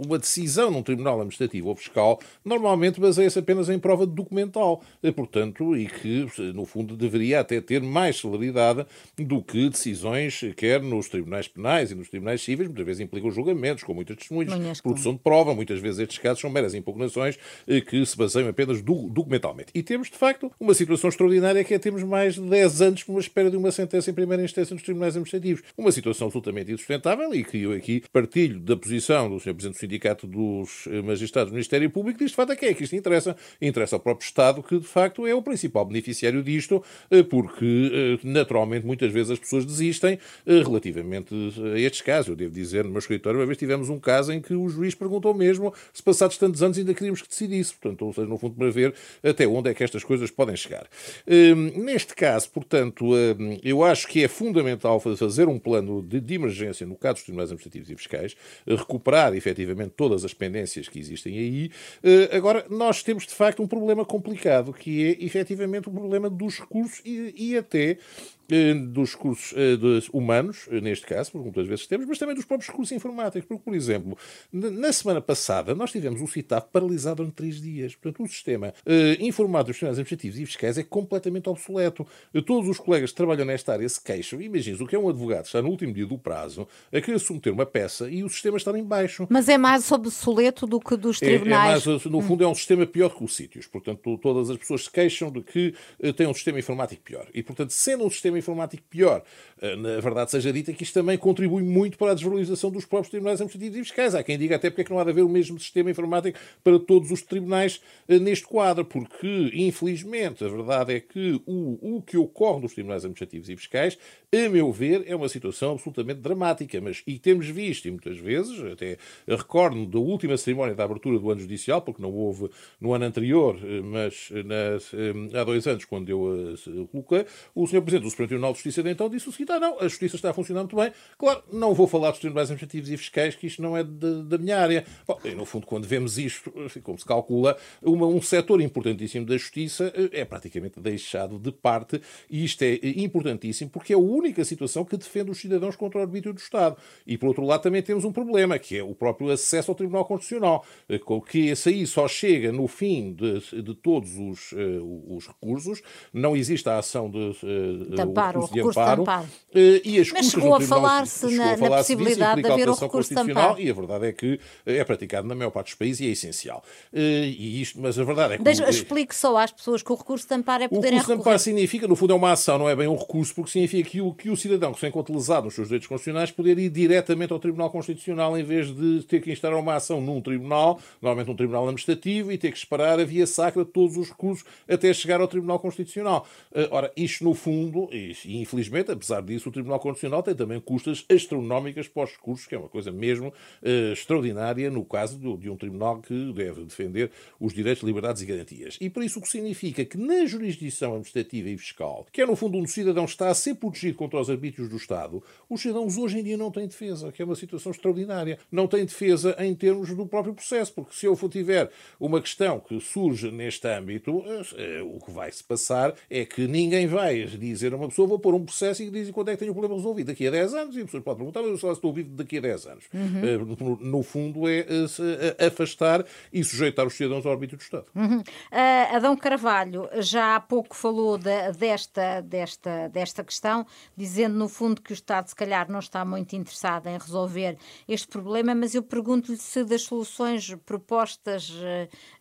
uma decisão decisão num tribunal administrativo ou fiscal normalmente baseia-se apenas em prova documental, portanto, e que, no fundo, deveria até ter mais celeridade do que decisões, quer nos tribunais penais e nos tribunais cíveis, muitas vezes implicam julgamentos com muitas testemunhas, produção de prova, muitas vezes estes casos são meras impugnações eh, que se baseiam apenas documentalmente. E temos, de facto, uma situação extraordinária que é temos mais de 10 anos por uma espera de uma sentença em primeira instância nos tribunais administrativos. Uma situação absolutamente insustentável e que eu aqui partilho da posição do Sr. Presidente do Sindicato dos eh, Magistrados do Ministério Público, diz de facto a quem é que isto interessa? Interessa ao próprio Estado, que de facto é o principal beneficiário disto, eh, porque naturalmente muitas vezes as pessoas desistem relativamente a estes casos. Eu devo dizer, no meu escritório, uma vez tivemos um caso em que o juiz perguntou mesmo se passados tantos anos ainda queríamos que decidisse. Portanto, ou seja, no fundo, para ver até onde é que estas coisas podem chegar. Hum, neste caso, portanto, hum, eu acho que é fundamental fazer um plano de, emergência no caso dos tribunais administrativos e fiscais, recuperar efetivamente todas as pendências que existem aí. Uh, agora, nós temos de facto um problema complicado, que é efetivamente o problema dos recursos e, e até eh, dos recursos eh, humanos, eh, neste caso, porque muitas vezes temos, mas também dos próprios recursos informáticos. Porque, por exemplo, na semana passada nós tivemos o CITAF paralisado durante três dias. Portanto, o sistema informático dos tribunais administrativos e fiscais é completamente obsoleto. Todos os colegas que trabalham nesta área se queixam. Imagina o que é um advogado está no último dia do prazo a querer submeter uma peça e o sistema está em baixo. Mas é mais obsoleto do que dos tribunais. É, é mais, no fundo, é um sistema pior que os sítios. Portanto, todas as pessoas se queixam de que têm um sistema informático pior. E, portanto, sendo um sistema informático pior. Eh, na verdade, seja dita que isto também contribui muito para a desvalorização dos próprios tribunais administrativos e fiscais. Há quem diga até porque é que não há de haver o mesmo sistema informático para todos os tribunais eh, neste quadro, porque, infelizmente, a verdade é que o, o que ocorre nos tribunais administrativos e fiscais, a meu ver, é uma situação absolutamente dramática. Mas, e temos visto, e muitas vezes, até recordo da última cerimónia da abertura do ano judicial, porque não houve no ano anterior, eh, mas na, há dois anos, quando eu a coloquei, o Sr. Presidente do Supremo Tribunal de Justiça de então disse o seguinte: ah, não, a Justiça está funcionando muito bem. Claro, não vou falar dos tribunais administrativos e fiscais, que isto não é de, da minha área. Bom, e no fundo, quando vemos isto, como se calcula, uma, um setor importantíssimo da Justiça eh, é praticamente deixado de parte, e isto é importantíssimo porque é a única situação que defende os cidadãos contra o arbítrio do Estado. E, por outro lado, também temos um problema, que é o próprio acesso ao Tribunal Constitucional, eh, que esse aí só chega no fim de, de todos os, os recursos, não existe a ação de, de amparo, o recurso amparo. De amparo. Uh, e as Mas chegou a falar-se na, na, possibilidade de haver o recurso de amparo. E a verdade é que é praticado na maior parte dos países e é essencial. Uh, e isto, mas a verdade é que... Deixa, explique só às pessoas que o recurso de amparo é poderem O recurso de amparo significa, no fundo, é uma ação, não é bem um recurso, porque significa que o, que o cidadão que se encontra lesado nos seus direitos constitucionais poder ir diretamente ao Tribunal Constitucional em vez de ter que instalar uma ação num tribunal, normalmente um tribunal administrativo, e ter que esperar a via sacra todos os recursos até chegar ao Tribunal Constitucional. Ora, isto no fundo, e, e infelizmente, apesar disso, o Tribunal Constitucional tem também custas astronómicas para os recursos, que é uma coisa mesmo uh, extraordinária no caso do, de um tribunal que deve defender os direitos, liberdades e garantias. E por isso o que significa que na jurisdição administrativa e fiscal, que é no fundo onde o cidadão está a ser protegido contra os arbítrios do Estado, os cidadãos hoje em dia não têm defesa, que é uma situação extraordinária. Não têm defesa em termos do próprio processo, porque se eu tiver uma questão que surge neste âmbito, uh, o que vai se passar é que ninguém vai dizer a uma pessoa vou pôr um processo e dizer quando é que tenho o problema resolvido. Daqui a 10 anos, e a pessoa pode perguntar, mas eu só estou vivo daqui a 10 anos. Uhum. No, fundo, é afastar e sujeitar os cidadãos ao arbítrio do Estado. Uhum. Uh, Adão Carvalho já há pouco falou de, desta, desta, desta questão, dizendo no fundo que o Estado, se calhar, não está muito interessado em resolver este problema, mas eu pergunto-lhe se das soluções propostas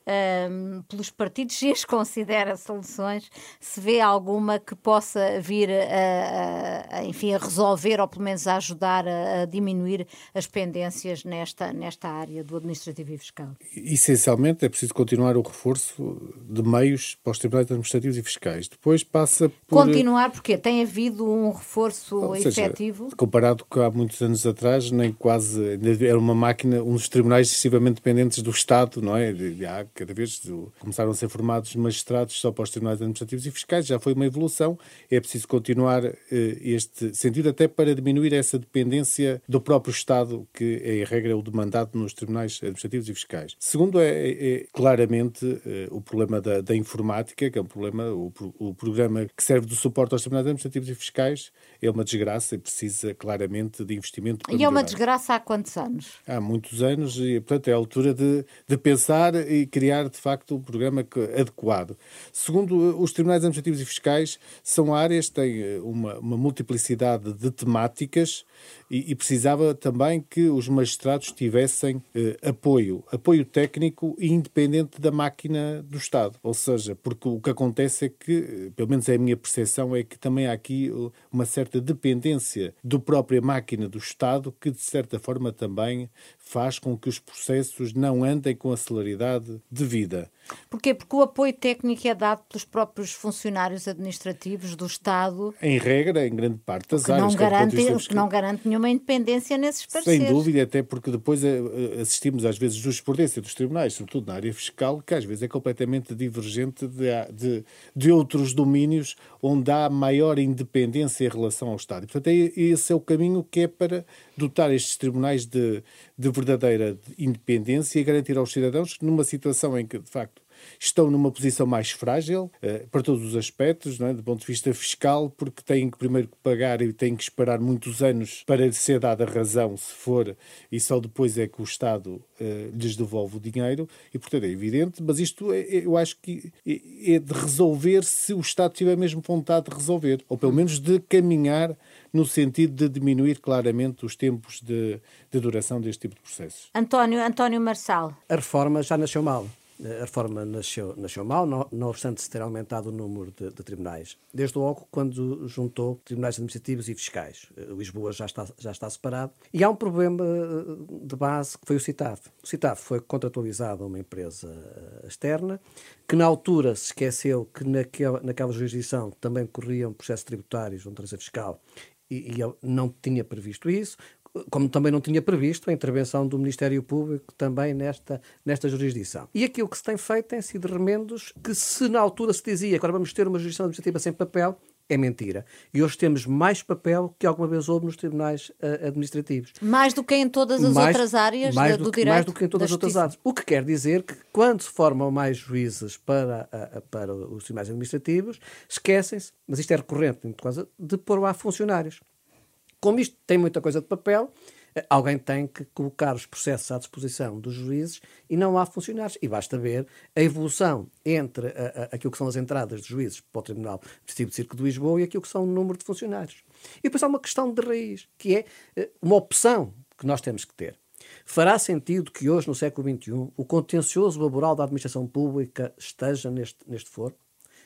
uh, pelos partidos, se as considera soluções, se vê alguma que possa vir a, a, enfim, a resolver ou pelo menos a ajudar a, a, diminuir as pendências nesta, nesta área do administrativo e fiscal? Essencialmente é preciso continuar o reforço de meios para os tribunais administrativos e fiscais. Depois passa por... Continuar porque tem havido um reforço ou efetivo? comparado com há muitos anos atrás, nem quase... Era uma máquina, um dos tribunais excessivamente dependentes do Estado, não é? Há cada vez começaram a ser formados magistrados só para os tribunais administrativos e fiscais, já foi uma evolução. É preciso continuar este sentido até para diminuir essa dependência do próprio Estado, que é, em regra, é o demandado nos tribunais administrativos e fiscais. Segundo, é, é claramente o problema da, da, informática, que é um problema, o, o programa que serve de suporte aos tribunais administrativos e fiscais é uma desgraça e precisa claramente de investimento. e é uma desgraça há quantos anos? Há muitos anos e, portanto, é a altura de, de pensar e criar, de facto, um programa adequado. Segundo, os tribunais administrativos e fiscais são áreas, têm eh, uma, uma multiplicidade de temáticas e, e, precisava também que os magistrados tivessem eh, apoio, apoio técnico e independente da máquina do Estado. Ou seja, porque o que acontece é que, eh, pelo menos é a minha percepção, é que também há aqui eh, uma certa dependência do própria máquina do Estado que, de certa forma, também faz com que os processos não andem com a celeridade devida. Porquê? Porque o apoio técnico é dado pelos próprios funcionários administrativos do Estado. Em regra, em grande parte das áreas. Não garante, que não garante nenhuma independência nesses parceiros. Sem dúvida, até porque depois eh, eh, assistimos às vezes jurisprudência dos tribunais, sobretudo na área fiscal, que às vezes é completamente divergente de, de, de outros domínios onde há maior independência em relação ao Estado. E, portanto, é, esse é o caminho que é para dotar estes tribunais de, de verdadeira independência e garantir aos cidadãos que numa situação em que, de facto, estão numa posição mais frágil uh, para todos os aspectos, é? do ponto de vista fiscal, porque têm que primeiro pagar e têm que esperar muitos anos para ser dada razão, se for, e só depois é que o Estado uh, lhes devolve o dinheiro, e portanto é evidente, mas isto é, é, eu acho que é, é de resolver se o Estado tiver mesmo vontade de resolver, ou pelo menos de caminhar no sentido de diminuir claramente os tempos de, de duração deste tipo de processos. António, António Marçal. A reforma já nasceu mal. A reforma nasceu, nasceu mal, não, não obstante se ter aumentado o número de, de, tribunais. Desde logo, quando juntou tribunais administrativos e fiscais. Eh, Lisboa já está, já está separado. E há um problema eh, de base que foi o CITAF. O CITAF foi contratualizado a uma empresa eh, externa, que na altura se esqueceu que naquela, naquela jurisdição também corriam processos tributários de natureza fiscal e, e não tinha previsto isso como também não tinha previsto a intervenção do Ministério Público também nesta, nesta jurisdição. E aquilo que se tem feito tem sido remendos que, se na altura se dizia que agora vamos ter uma jurisdição administrativa sem papel, é mentira. E hoje temos mais papel que alguma vez houve nos tribunais uh, administrativos. Mais do que em todas as mais, outras áreas do, do que, direito. Mais do que em todas as outras áreas. O que quer dizer que quando se formam mais juízes para, uh, para os tribunais administrativos, esquecem-se, mas isto é recorrente, de pôr lá funcionários. Como isto tem muita coisa de papel, eh, alguém tem que colocar os processos à disposição dos juízes e não há funcionários. E basta ver a evolução entre a, a, aquilo que são as entradas de juízes para o Tribunal Administrativo de Circo de Lisboa e aquilo que são o número de funcionários. E depois há uma questão de raiz, que é eh, uma opção que nós temos que ter. Fará sentido que hoje, no século XXI, o contencioso laboral da administração pública esteja neste, neste foro?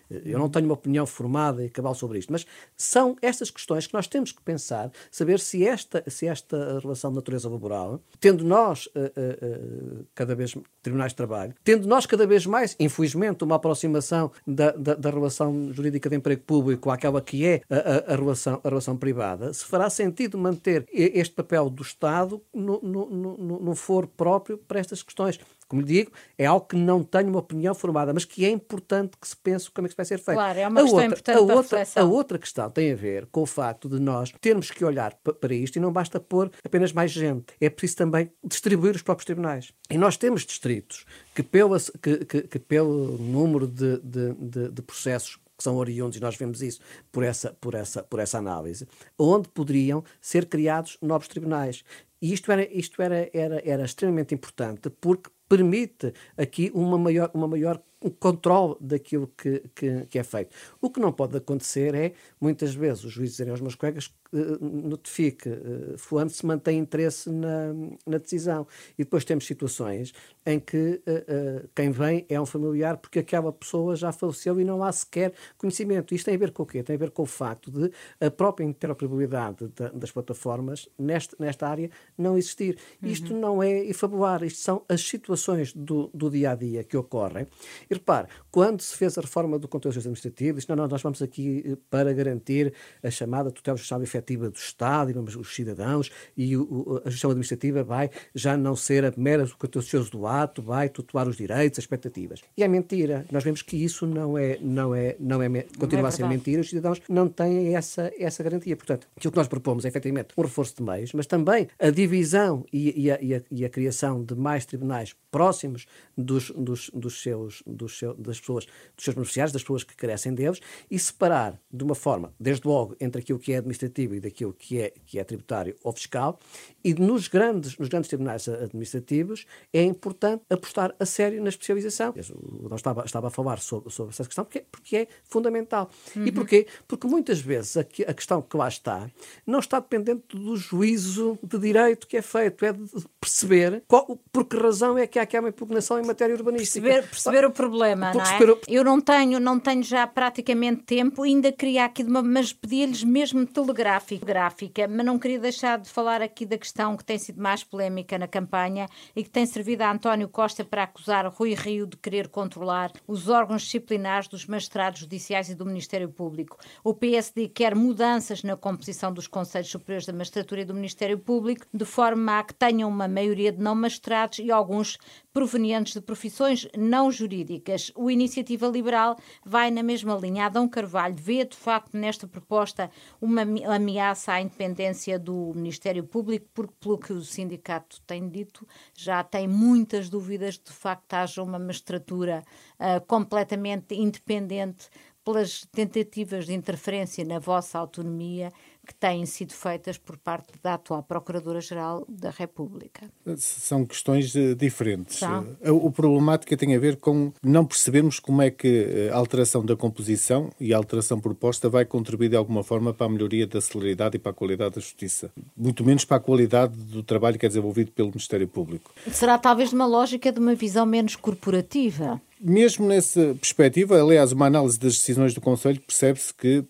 Eu não tenho uma opinião formada e cabal sobre isto, mas são estas questões que nós temos que pensar, saber se esta, se esta relação de natureza laboral, tendo nós uh, uh, uh, cada vez tribunais de trabalho, tendo nós cada vez mais, infelizmente, uma aproximação da, da, da relação jurídica de emprego público àquela que é a, a, a, relação, a relação privada, se fará sentido manter este papel do Estado no, no, no, no foro próprio para estas questões. Como lhe digo, é algo que não tenho uma opinião formada, mas que é importante que se pense como é que vai ser feito. Claro, é uma a questão outra, importante a outra, a outra questão tem a ver com o facto de nós termos que olhar para isto e não basta pôr apenas mais gente. É preciso também distribuir os próprios tribunais. E nós temos distritos que, pelo, que, que, que pelo número de, de, de, de processos que são oriundos, e nós vemos isso por essa, por essa, por essa análise, onde poderiam ser criados novos tribunais. E isto era, isto era, era, era extremamente importante porque permite aqui uma maior, uma maior controle daquilo que, que, que, é feito. O que não pode acontecer é, muitas vezes, os juízes dizerem aos meus colegas uh, notifique, uh, fulano se mantém interesse na, na decisão. E depois temos situações em que uh, uh, quem vem é um familiar porque aquela pessoa já faleceu e não há sequer conhecimento. Isto tem a ver com o quê? Tem a ver com o facto de a própria interoperabilidade da, das plataformas neste, nesta área não existir. Uhum. Isto não é efabular, isto são as situações do, do dia a dia que ocorrem E repare, quando se fez a reforma do conteúdo administrativo, disse, não, não, nós vamos aqui eh, para garantir a chamada tutela judicial efetiva do Estado, e vamos, os cidadãos, e o, a gestão administrativa vai já não ser a mera contencioso do ato, vai tutelar os direitos, as expectativas. E é mentira. Nós vemos que isso não é, não é, não é, continua não é a ser mentira. Os cidadãos não têm essa, essa garantia. Portanto, aquilo que nós propomos é efetivamente um reforço de meios, mas também a divisão e, e, a, e, a, e a, criação de mais tribunais próximos dos, dos, dos seus, dos seus, das pessoas, dos seus beneficiários, das pessoas que carecem deles, e separar de uma forma, desde logo, entre aquilo que é administrativo e daquilo que é, que é tributário ou fiscal, e nos grandes, nos grandes tribunais administrativos é importante apostar a sério na especialização. Eu estava, estava a falar sobre, sobre essa questão porque, porque é fundamental. Uhum. E porquê? Porque muitas vezes a, a questão que lá está não está dependente do juízo de direito que é feito, é de perceber qual, por que razão é que há aqui uma impugnação em matéria urbanística. Perceber, perceber o problema, não é? Eu não tenho, não tenho já praticamente tempo, ainda queria aqui de uma, mas pedia-lhes mesmo telegráfica, gráfica, mas não queria deixar de falar aqui da questão que tem sido mais polémica na campanha e que tem servido a António Costa para acusar Rui Rio de querer controlar os órgãos disciplinares dos magistrados judiciais e do Ministério Público. O PSD quer mudanças na composição dos Conselhos Superiores da Magistratura e do Ministério Público, de forma a que tenham uma maioria de não magistrados e alguns provenientes de profissões não jurídicas. O Iniciativa Liberal vai na mesma linha. Adão Carvalho vê, de facto, nesta proposta uma ameaça à independência do Ministério Público, porque, pelo que o sindicato tem dito, já tem muitas dúvidas de, de facto haja uma magistratura uh, completamente independente pelas tentativas de interferência na vossa autonomia que têm sido feitas por parte da atual Procuradora-Geral da República. São questões eh, diferentes. Eh, o problemática tem a ver com não percebermos como é que eh, a alteração da composição e a alteração proposta vai contribuir de alguma forma para a melhoria da celeridade e para a qualidade da justiça. Muito menos para a qualidade do trabalho que é desenvolvido pelo Ministério Público. Será talvez uma lógica de uma visão menos corporativa? Mesmo nessa perspectiva, aliás, uma análise das decisões do Conselho percebe-se que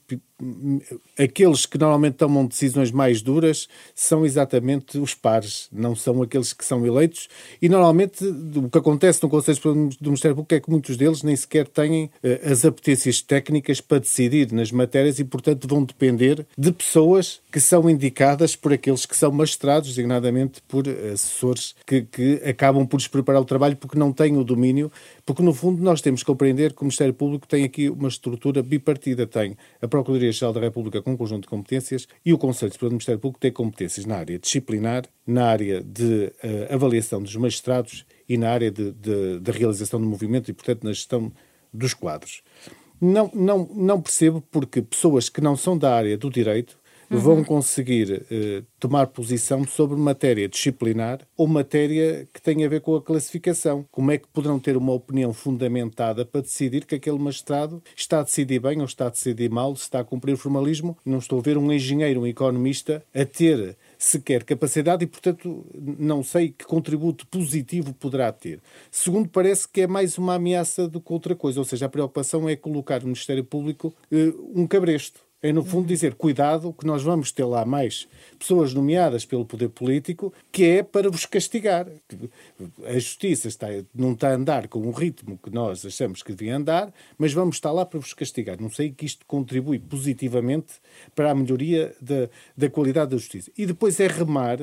aqueles que normalmente tomam decisões mais duras são exatamente os pares, não são aqueles que são eleitos. E normalmente o que acontece no Conselho do Ministério Público é que muitos deles nem sequer têm uh, as apetências técnicas para decidir nas matérias e, portanto, vão depender de pessoas que são indicadas por aqueles que são magistrados, designadamente por assessores que, que acabam por despreparar o trabalho porque não têm o domínio. Porque, no fundo, nós temos que compreender que o Ministério Público tem aqui uma estrutura bipartida. Tem a Procuradoria-Geral da República com um conjunto de competências e o Conselho Superior do Ministério Público tem competências na área disciplinar, na área de uh, avaliação dos magistrados e na área de, de, de realização do movimento e, portanto, na gestão dos quadros. Não, não, não percebo porque pessoas que não são da área do direito uhum. vão conseguir eh, tomar posição sobre matéria disciplinar ou matéria que tem a ver com a classificação. Como é que poderão ter uma opinião fundamentada para decidir que aquele magistrado está a decidir bem ou está a decidir mal, se está a cumprir o formalismo? Não estou a ver um engenheiro, um economista a ter sequer capacidade e, portanto, não sei que contributo positivo poderá ter. Segundo, parece que é mais uma ameaça do que outra coisa, ou seja, a preocupação é colocar no Ministério Público eh, um cabresto é, no fundo, dizer cuidado, que nós vamos ter lá mais pessoas nomeadas pelo poder político, que é para vos castigar. A justiça está, não está a andar com o ritmo que nós achamos que devia andar, mas vamos estar lá para vos castigar. Não sei que isto contribui positivamente para a melhoria da, da qualidade da justiça. E depois é remar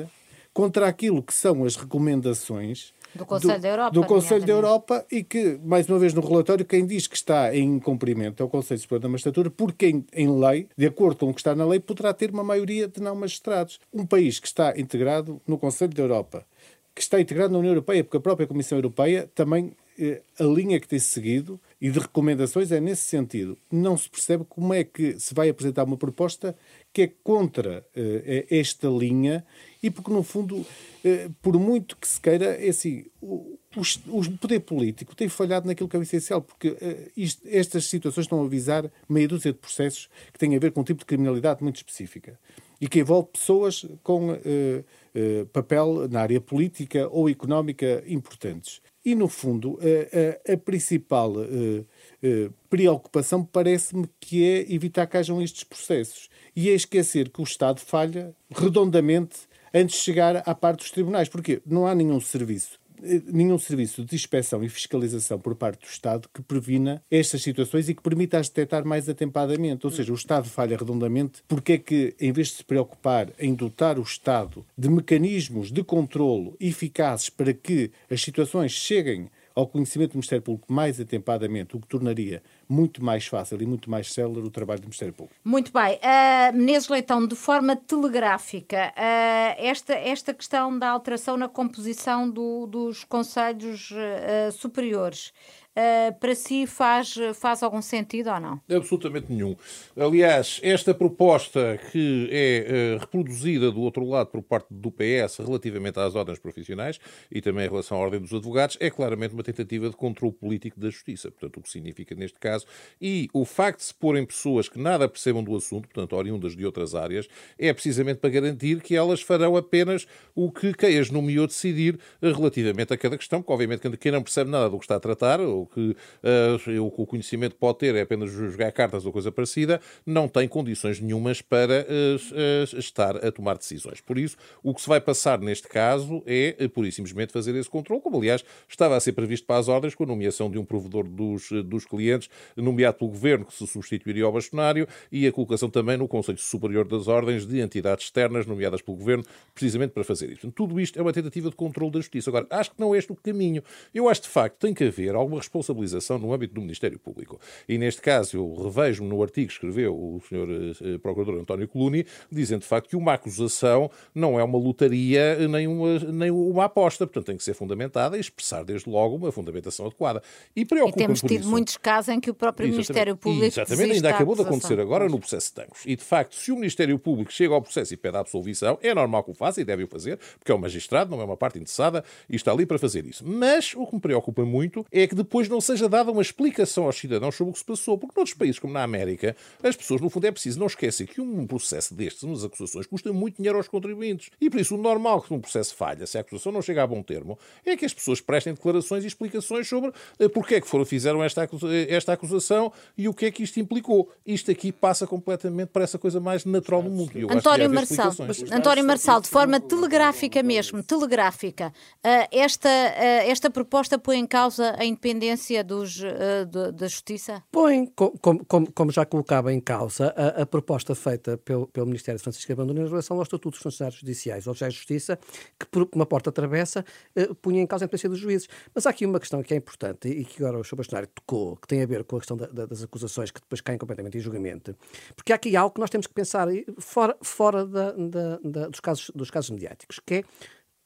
contra aquilo que são as recomendações do Conselho da Europa. Do Conselho da Europa e que, mais uma vez no relatório, quem diz que está em cumprimento é o Conselho Superior da Magistratura, porque em, em lei, de acordo com o que está na lei, poderá ter uma maioria de não magistrados. Um país que está integrado no Conselho da Europa, que está integrado na União Europeia, porque a própria Comissão Europeia também eh, a linha que tem seguido e de recomendações é nesse sentido. Não se percebe como é que se vai apresentar uma proposta que é contra uh, esta linha e porque, no fundo, uh, por muito que se queira, é assim, o, o, poder político tem falhado naquilo que é essencial, porque uh, isto, estas situações estão a avisar meia dúzia de processos que têm a ver com um tipo de criminalidade muito específica e que envolve pessoas com papel na área política ou económica importantes. E, no fundo, a, a, a principal preocupação parece-me que é evitar que hajam estes processos e é esquecer que o Estado falha redondamente antes de chegar à parte dos tribunais. Porque não há nenhum serviço eh, nenhum serviço de inspeção e fiscalização por parte do Estado que previna estas situações e que permita-as detectar mais atempadamente. Ou seja, o Estado falha redondamente porque é que, em vez de se preocupar em dotar o Estado de mecanismos de controlo eficazes para que as situações cheguem ao conhecimento do Ministério Público mais atempadamente, o que tornaria muito mais fácil e muito mais célere o trabalho do Ministério Público. Muito bem. Uh, Menezes Leitão, de forma telegráfica, uh, esta, esta questão da alteração na composição do, dos Conselhos uh, Superiores, Uh, para si faz, faz algum sentido ou não? Absolutamente nenhum. Aliás, esta proposta que é uh, reproduzida do outro lado por parte do PS relativamente às ordens profissionais e também em relação à ordem dos advogados é claramente uma tentativa de controle político da justiça. Portanto, o que significa neste caso. E o facto de se porem pessoas que nada percebam do assunto, portanto, oriundas de outras áreas, é precisamente para garantir que elas farão apenas o que quem as nomeou decidir relativamente a cada questão, porque obviamente quem não percebe nada do que está a tratar, ou que uh, o conhecimento pode ter é apenas jogar cartas ou coisa parecida, não tem condições nenhumas para uh, uh, estar a tomar decisões. Por isso, o que se vai passar neste caso é, pura e simplesmente, fazer esse controle, como aliás estava a ser previsto para as ordens com a nomeação de um provedor dos, dos clientes, nomeado pelo Governo, que se substituiria ao bastonário, e a colocação também no Conselho Superior das Ordens de entidades externas, nomeadas pelo Governo, precisamente para fazer isso. Tudo isto é uma tentativa de controle da justiça. Agora, acho que não é este o caminho. Eu acho, de facto, tem que haver alguma responsabilização no âmbito do Ministério Público. E neste caso, eu revejo-me no artigo que escreveu o Sr. Eh, Procurador António Coluni, dizendo, de facto, que uma acusação não é uma lotaria nem uma, nem uma aposta. Portanto, tem que ser fundamentada e expressar, desde logo, uma fundamentação adequada. E, e temos tido isso. muitos casos em que o próprio Exatamente. Ministério Público Exatamente, ainda acabou de acontecer agora no processo de Tancos. E, de facto, se o Ministério Público chega ao processo e pede a absolvição, é normal que o faça e deve o fazer, porque é um magistrado, não é uma parte interessada e está ali para fazer isso. Mas o que me preocupa muito é que depois não seja dada uma explicação aos cidadãos sobre o que se passou, porque noutros países, como na América, as pessoas, no fundo, é preciso não esquecer que um processo destes, umas acusações, custa muito dinheiro aos contribuintes. E por isso, o normal que um processo falha, se a acusação não chega a bom termo, é que as pessoas prestem declarações e explicações sobre eh, porque é que foram, fizeram esta, esta acusação e o que é que isto implicou isto aqui passa completamente para essa coisa mais natural do mundo. António Marçal, António Marçal, de forma telegráfica mesmo, telegráfica, eh, esta, eh, esta proposta põe em causa a independência dos, eh, da Justiça? Põe, como, como, já colocava em causa, a, a proposta feita pelo, pelo Ministério de Francisco Abandona em relação ao Estatuto dos Funcionários Judiciais, ou já a Justiça, que por uma porta travessa punha em causa a independência dos juízes. Mas há aqui uma questão que é importante e que agora o Sr. Bastonário tocou, que tem a ver com a questão da, da, das acusações que depois caem completamente em julgamento. Porque há aqui algo que nós temos que pensar fora, fora da, dos, casos, dos casos mediáticos, que é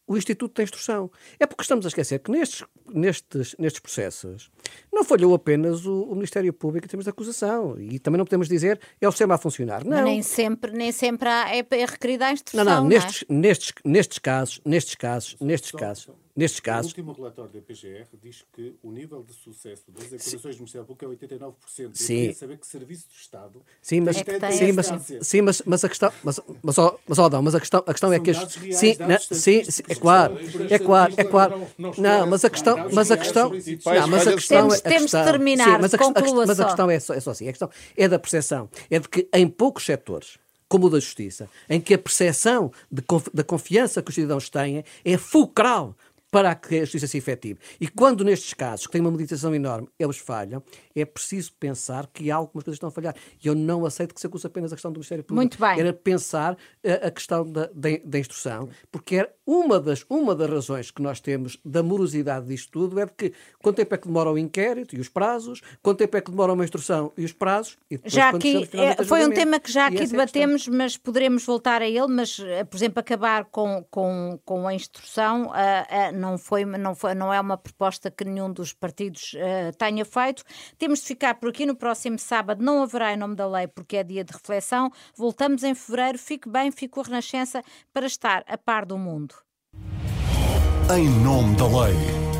o Instituto da Instrução. É porque estamos a esquecer que nestes, nestes, nestes processos não falhou apenas o, o, Ministério Público em termos de acusação. E também não podemos dizer é o sistema a funcionar. Não. nem sempre, nem sempre há, é, é requerida a instrução. Não, não, não nestes, é? nestes, nestes casos, nestes casos, nestes casos. Nestes casos. O último relatório da PGR diz que o nível de sucesso das acusações do Ministério Público é 89%. Sim. Eu queria saber que serviço do Estado. Sim, mas, é sim, mas, sim, mas, mas a questão. Mas, mas, ó, mas, ó, não, mas a questão, a questão é que. As, sim, na, sim, sim, é claro. É claro, é claro. Não, mas a questão. Mas a questão. Não, mas a questão temos, é. Temos de terminar. Sim, mas, a, a, mas a questão é só, é só assim. A questão é da percepção. É de que em poucos setores como o da justiça, em que a percepção de, da confiança que os cidadãos têm é fulcral para que a justiça seja efetiva. E quando nestes casos, que têm uma meditação enorme, eles falham, é preciso pensar que algumas coisas estão a falhar. E eu não aceito que se acuse apenas a questão do Ministério Público. Muito bem. Era pensar a, eh, a questão da, da, da, instrução, porque era uma das, uma das razões que nós temos da morosidade disto tudo é de que quanto tempo é que demora o inquérito e os prazos, quanto tempo é que demora uma instrução e os prazos. E depois, já aqui, é, foi um tema que já aqui debatemos, é mas poderemos voltar a ele, mas, eh, por exemplo, acabar com, com, com a instrução. Não, foi, não, foi, não é uma proposta que nenhum dos partidos uh, tenha feito. Temos de ficar por aqui. No próximo sábado não haverá em nome da lei, porque é dia de reflexão. Voltamos em fevereiro. Fique bem, fique com a Renascença para estar a par do mundo. Em nome da lei.